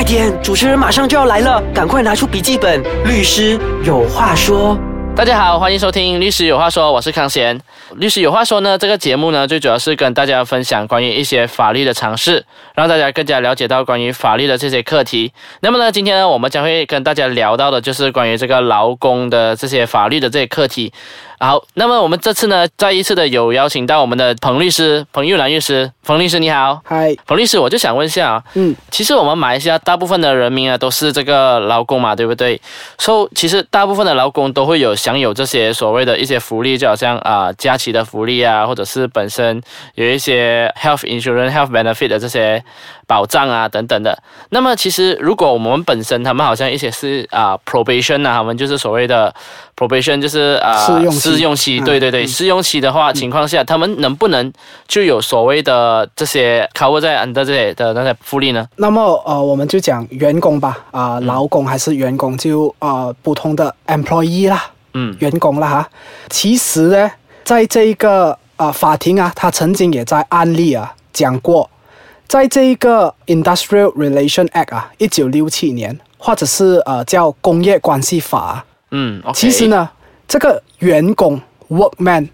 快点，主持人马上就要来了，赶快拿出笔记本。律师有话说。大家好，欢迎收听《律师有话说》，我是康贤。《律师有话说》呢，这个节目呢，最主要是跟大家分享关于一些法律的常识，让大家更加了解到关于法律的这些课题。那么呢，今天呢，我们将会跟大家聊到的就是关于这个劳工的这些法律的这些课题。好，那么我们这次呢，再一次的有邀请到我们的彭律师彭玉兰律师，彭律师你好，嗨，彭律师，我就想问一下啊，嗯，其实我们马来西亚大部分的人民啊，都是这个劳工嘛，对不对？所以其实大部分的劳工都会有享有这些所谓的一些福利，就好像啊假期的福利啊，或者是本身有一些 health insurance、health benefit 的这些保障啊等等。的。那么其实如果我们本身他们好像一些是啊 probation 啊，他们就是所谓的 probation，就是啊试用期试用期，嗯对对对，试用期的话情况下，他们能不能就有所谓的这些 cover 在 under 这些的那些福利呢？那么呃，我们就讲员工吧，啊、劳工还是员工，就呃普通的 employee 啦，嗯。员工啦哈。其实呢，在这一个呃法庭啊，他曾经也在案例啊讲过，在这一个 Industrial Relation Act 啊，一九六七年，或者是呃叫工业关系法啊、嗯其实，呢，这个员工 workman，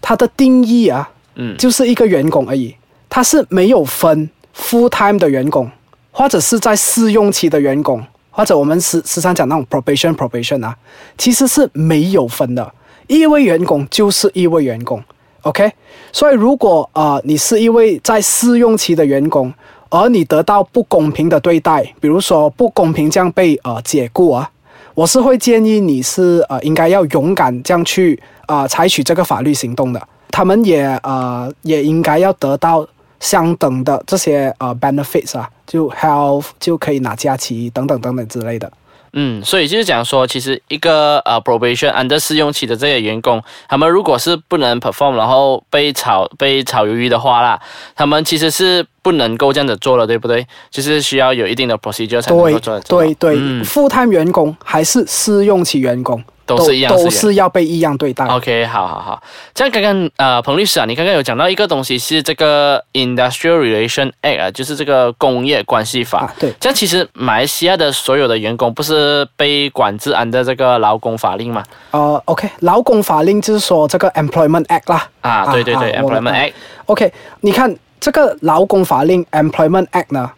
它的定义啊，嗯。就是一个员工而已，它是没有分 full time 的员工，或者是在试用期的员工，或者我们时时常讲那种 probation probation 啊，其实是没有分的，一位员工就是一位员工，OK。所以如果呃你是一位在试用期的员工，而你得到不公平的对待，比如说不公平这样被呃解雇啊，我是会建议你是呃应该要勇敢这样去呃采取这个法律行动的。他们也呃也应该要得到相等的这些呃 benefits 啊，就 health 就可以拿假期等等等等之类的。嗯，所以就是讲说，其实一个呃 probation under 试用期的这些员工，他们如果是不能 perform，然后被炒被炒鱿鱼的话啦，他们其实是不能够这样子做了，对不对？就是需要有一定的 procedure 才能够做对对，嗯，副 time 员工还是试用期员工都是一样都是是要被一样对待。OK，好好好。这样刚刚呃，彭律师啊，你刚刚有讲到一个东西是这个 Industrial Relation Act 啊，就是这个工业关系法。啊，对，这样其实马来西亚的所有的员工不是被管制 under 这个劳工法令吗？呃，OK，劳工法令就是说这个 Employment Act 啦。啊，对对对啊，Employment Act。OK，你看这个劳工法令 Employment Act 呢，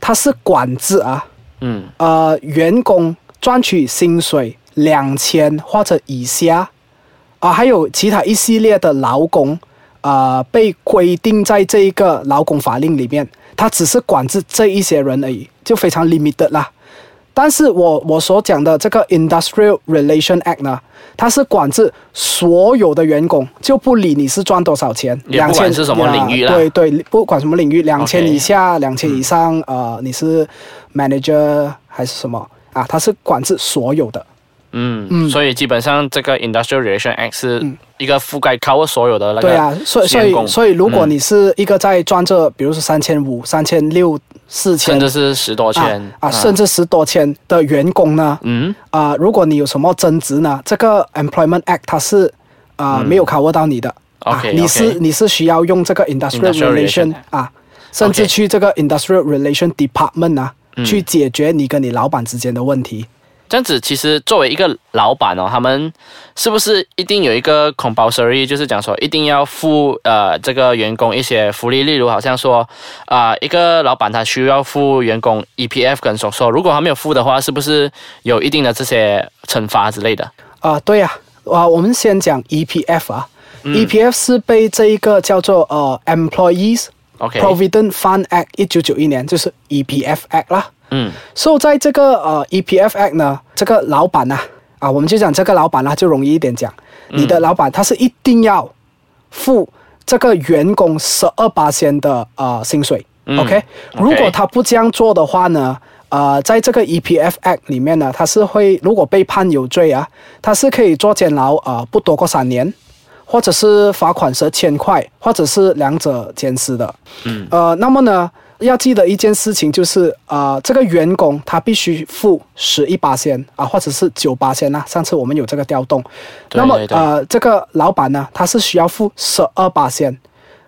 它是管制啊，嗯呃，员工赚取薪水两千或者以下，啊、还有其他一系列的劳工，呃，被规定在这一个劳工法令里面，它只是管制这一些人而已，就非常 limited 啦。但是我我所讲的这个 Industrial Relation Act 呢，它是管制所有的员工，就不理你是赚多少钱，也不管2000是什么领域啦对对，不管什么领域，两千以下、两千以上，呃，你是 manager 还是什么啊？它是管制所有的。嗯。嗯。所以基本上这个 Industrial Relation Act 是一个覆盖 cover 所有的那个对啊，所以所以所以，如果嗯。你是一个在赚这，比如说三千五、三千六、四千甚至是十多千啊啊，甚至十多千的员工呢，嗯。啊，如果你有什么增值呢，这个 Employment Act 它是啊、没有 cover 到你的。啊 OK，你是你是需要用这个 industrial relation 啊，甚至去这个 industrial relation department 啊，嗯。去解决你跟你老板之间的问题。这样子，其实作为一个老板哦，他们是不是一定有一个 compulsory，就是讲说一定要付呃这个员工一些福利，例如好像说啊、一个老板他需要付员工 EPF 跟手收，如果他没有付的话，是不是有一定的这些惩罚之类的？啊，对呀、啊，我们先讲 EPF 啊、e 嗯 p f 是被这一个叫做呃 Employees OK，Provident Fund Act 一九九一年，就是 EPF Act 啦。嗯。所以在这个呃 EPF Act 呢，这个老板呢啊我们就讲这个老板呢就容易一点讲，你的老板他是一定要付这个员工十二八千的呃薪水、OK 如果他不这样做的话呢？呃，在这个 EPF Act 里面呢，他是会如果被判有罪啊，他是可以坐监牢呃不多过三年，或者是罚款十千块，或者是两者兼施的。嗯，呃，那么呢，要记得一件事情就是，呃，这个员工他必须付十一八仙啊，或者是九八仙啊。上次我们有这个调动，对那么呃，这个老板呢，他是需要付十二八仙。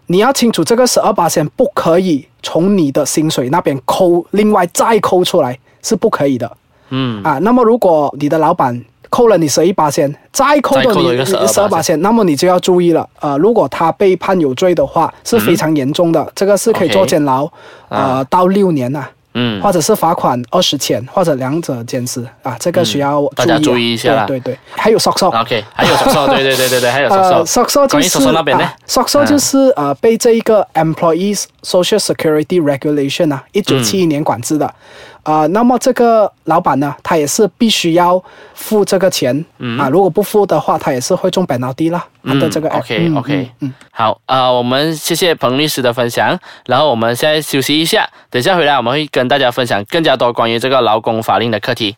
你要清楚这个十二八线不可以从你的薪水那边扣，另外再扣出来是不可以的。嗯啊，那么如果你的老板扣了你十一八千，再扣到你再扣多一个12%十二八千，那么你就要注意了。呃，如果他被判有罪的话，是非常严重的，这个是可以坐监牢，呃，到六年呐、嗯。或者是罚款二十千，或者两者兼施啊，这个需要大家注意一下啦。对对对，还有 SOCSO。，OK，还有手手，对对对对对，还有手 呃手。，SOCSO 就是手手那边呢？啊，SOCSO 就是呃被这一个 Employees Social Security Regulation 啊，一九七一年管制的。啊，那么这个老板呢，他也是必须要付这个钱、啊，如果不付的话，他也是会中 penalty 啦。嗯的这个 OK OK，嗯嗯，好，呃，我们谢谢彭律师的分享，然后我们现在休息一下，等一下回来我们会跟大家分享更加多关于这个劳工法令的课题。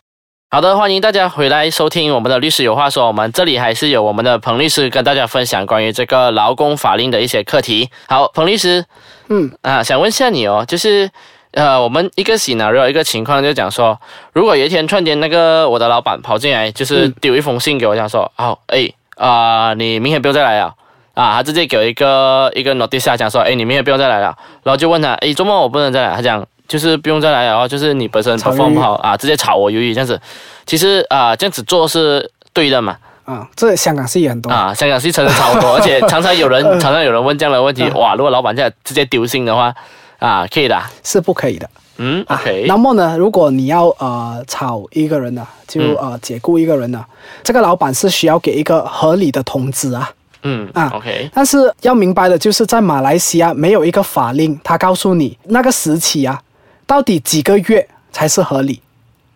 好的，欢迎大家回来收听我们的律师有话说。我们这里还是有我们的彭律师跟大家分享关于这个劳工法令的一些课题。好，彭律师，嗯啊，想问一下你哦，就是呃，我们一个 scenario 一个情况就讲说，如果有一天突然间那个我的老板跑进来，就是嗯丢一封信给我，讲说，好、哎啊、你明天不用再来了。啊，他直接给我一个一个 notice 啊讲说，哎，你明天不用再来了。然后就问他，哎，周末我不能再来。他讲就是不用再来了，就是你本身炒 perform 不好啊，直接炒我鱿鱼这样子。其实啊、这样子做是对的嘛。啊，这香港是也很多。啊，香港是真的超多，而且常常有人常常有人问这样的问题，哇，如果老板这样直接丢信的话，啊，可以的啊。是不可以的。嗯啊，OK，那么呢，如果你要呃炒一个人呢，就嗯呃解雇一个人呢，这个老板是需要给一个合理的通知啊。嗯啊，OK，但是要明白的就是，在马来西亚没有一个法令，他告诉你那个时期啊，到底几个月才是合理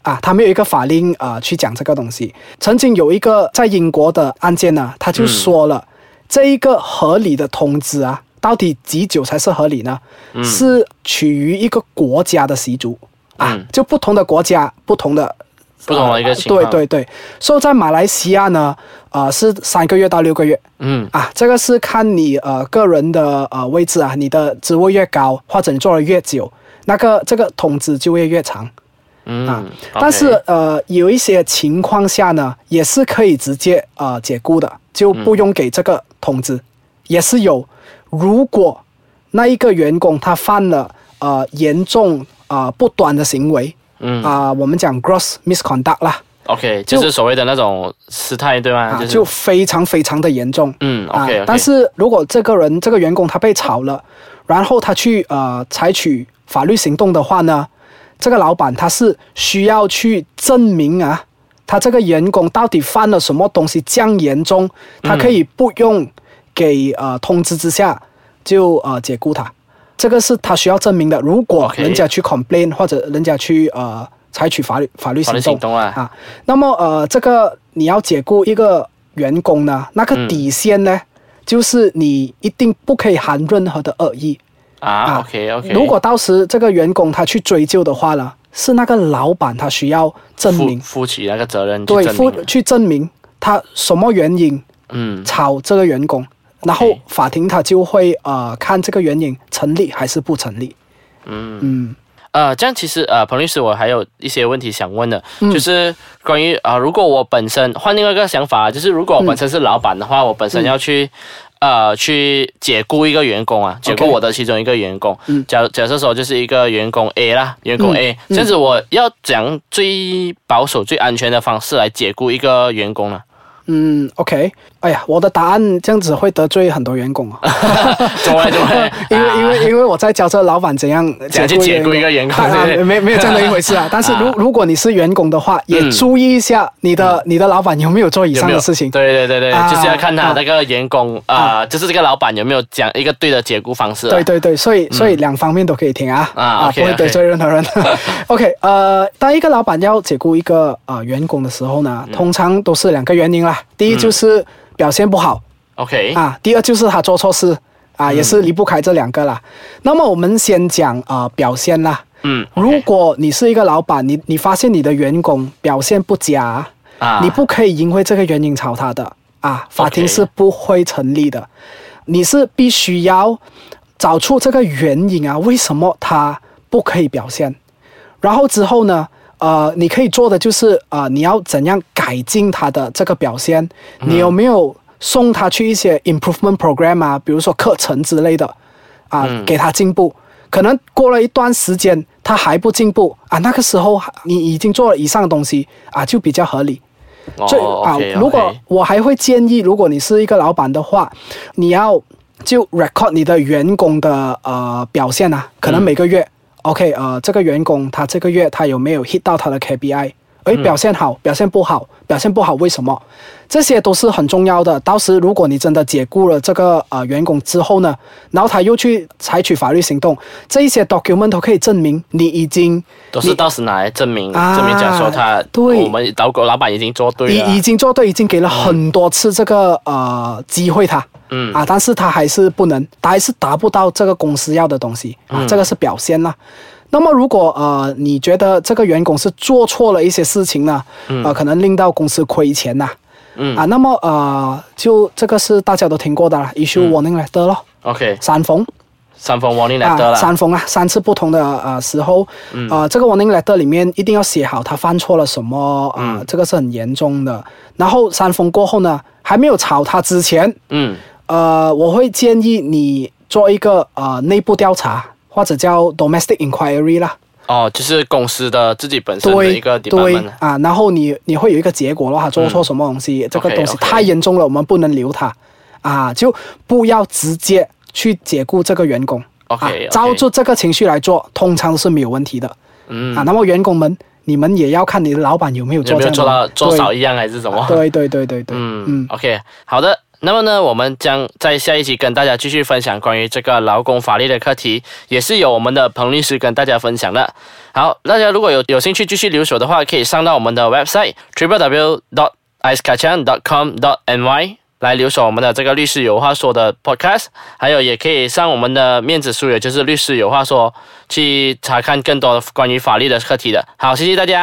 啊？他没有一个法令啊、呃去讲这个东西。曾经有一个在英国的案件呢，他就说了，这一个合理的通知啊，到底几久才是合理呢？是取于一个国家的习俗啊，嗯就不同的国家不同的。不同的一个情况对对对，所以在马来西亚呢，呃，是三个月到六个月，嗯啊，这个是看你呃个人的呃位置啊，你的职位越高，或者你做的越久，那个这个通知就会越长嗯，啊。但是呃有一些情况下呢，也是可以直接呃解雇的，就不用给这个通知，也是有。如果那一个员工他犯了呃严重啊、呃不端的行为嗯啊、我们讲 gross misconduct 啦，，OK，就就是所谓的那种失态，对吗？啊，就是就非常非常的严重。嗯啊，OK，但是如果这个人这个员工他被炒了，然后他去呃采取法律行动的话呢，这个老板他是需要去证明啊，他这个员工到底犯了什么东西这样严重，他可以不用给呃通知之下就呃解雇他，这个是他需要证明的。如果人家去 complain 或者人家去呃采取法律法律行动啊，啊，那么呃，这个你要解雇一个员工呢，那个嗯。底线呢，就是你一定不可以含任何的恶意。啊，OK OK，如果到时这个员工他去追究的话呢，是那个老板他需要证明，负起那个责任对，负去证明他什么原因嗯。炒这个员工，然后法庭他就会呃看这个原因成立还是不成立。嗯。嗯呃，这样其实呃，彭律师，我还有一些问题想问的，嗯就是关于啊、呃如果我本身换另外一个想法，就是如果我本身是老板的话，我本身要去。呃，去解雇一个员工啊，解雇我的其中一个员工。嗯假假设说就是一个员工 A 啦，员工嗯 A，、这样子我要讲最保守、最安全的方式来解雇一个员工呢？嗯，OK，哎呀，我的答案这样子会得罪很多员工啊。怎么来怎么来？因为因为因为我在教这老板怎样怎样去解雇一个员工？没没有这样的一回事啊。但是如啊。如果你是员工的话，也嗯。注意一下你的你的老板有没有做以上的事情。对对对对，啊就是要看他啊。那个员工啊、就是这个老板有没有讲一个对的解雇方式、啊。对对对，所以所以两方面都可以听啊。啊不会得罪任何人。OK，呃，当一个老板要解雇一个呃员工的时候呢，嗯。通常都是两个原因啦。第一就是表现不好，OK，啊，第二就是他做错事啊，嗯也是离不开这两个啦。那么我们先讲啊、呃表现啦。嗯，如果你是一个老板，你你发现你的员工表现不佳，啊，你不可以因为这个原因炒他的啊，法庭是不会成立的。你是必须要找出这个原因啊，为什么他不可以表现？然后之后呢，呃，你可以做的就是呃，你要怎样改进他的这个表现？你有没有送他去一些 improvement program 啊，比如说课程之类的啊，给他进步。可能过了一段时间，他还不进步啊，那个时候你已经做了以上的东西啊，就比较合理。所以啊，如果我还会建议，如果你是一个老板的话，你要就 record 你的员工的呃表现啊，可能每个月，OK，呃，这个员工他这个月他有没有 hit 到他的 KPI？诶，表现好，表现不好，表现不好，为什么？这些都是很重要的。到时如果你真的解雇了这个呃员工之后呢，然后他又去采取法律行动，这一些 document 都可以证明你已经都是到时拿来证明，证明讲说他对。我们老狗老板已经做对了，已已经做对，已经给了很多次这个呃机会他，嗯。啊，但是他还是不能，他还是达不到这个公司要的东西。啊，这个是表现啦。那么，如果呃，你觉得这个员工是做错了一些事情呢？呃，可能令到公司亏钱呐。嗯啊，那么呃，就这个是大家都听过的了，issue warning letter 咯。OK。三封。三封 warning letter 了。三封啊，三次不同的呃时候，呃，这个 warning letter 里面一定要写好他犯错了什么啊，这个是很严重的。然后三封过后呢，还没有炒他之前，嗯，呃，我会建议你做一个呃内部调查。或者叫 domestic inquiry 啦，哦，就是公司的自己本身的一个对啊，然后你你会有一个结果的话，做错什么东西，这个东西太严重了，我们不能留他啊，就不要直接去解雇这个员工，OK，照住这个情绪来做，通常是没有问题的，嗯。啊，那么员工们，你们也要看你的老板有没有做这样做到做少一样还是什么？对对对对对，嗯嗯，OK，好的。那么呢，我们将在下一集跟大家继续分享关于这个劳工法律的课题，也是由我们的彭律师跟大家分享的。好，大家如果有有兴趣继续留守的话，可以上到我们的 website triple w dot i c e k a c h a n dot com dot ny 来留守我们的这个律师有话说的 podcast，还有也可以上我们的面子书，也就是律师有话说，去查看更多关于法律的课题的。好，谢谢大家。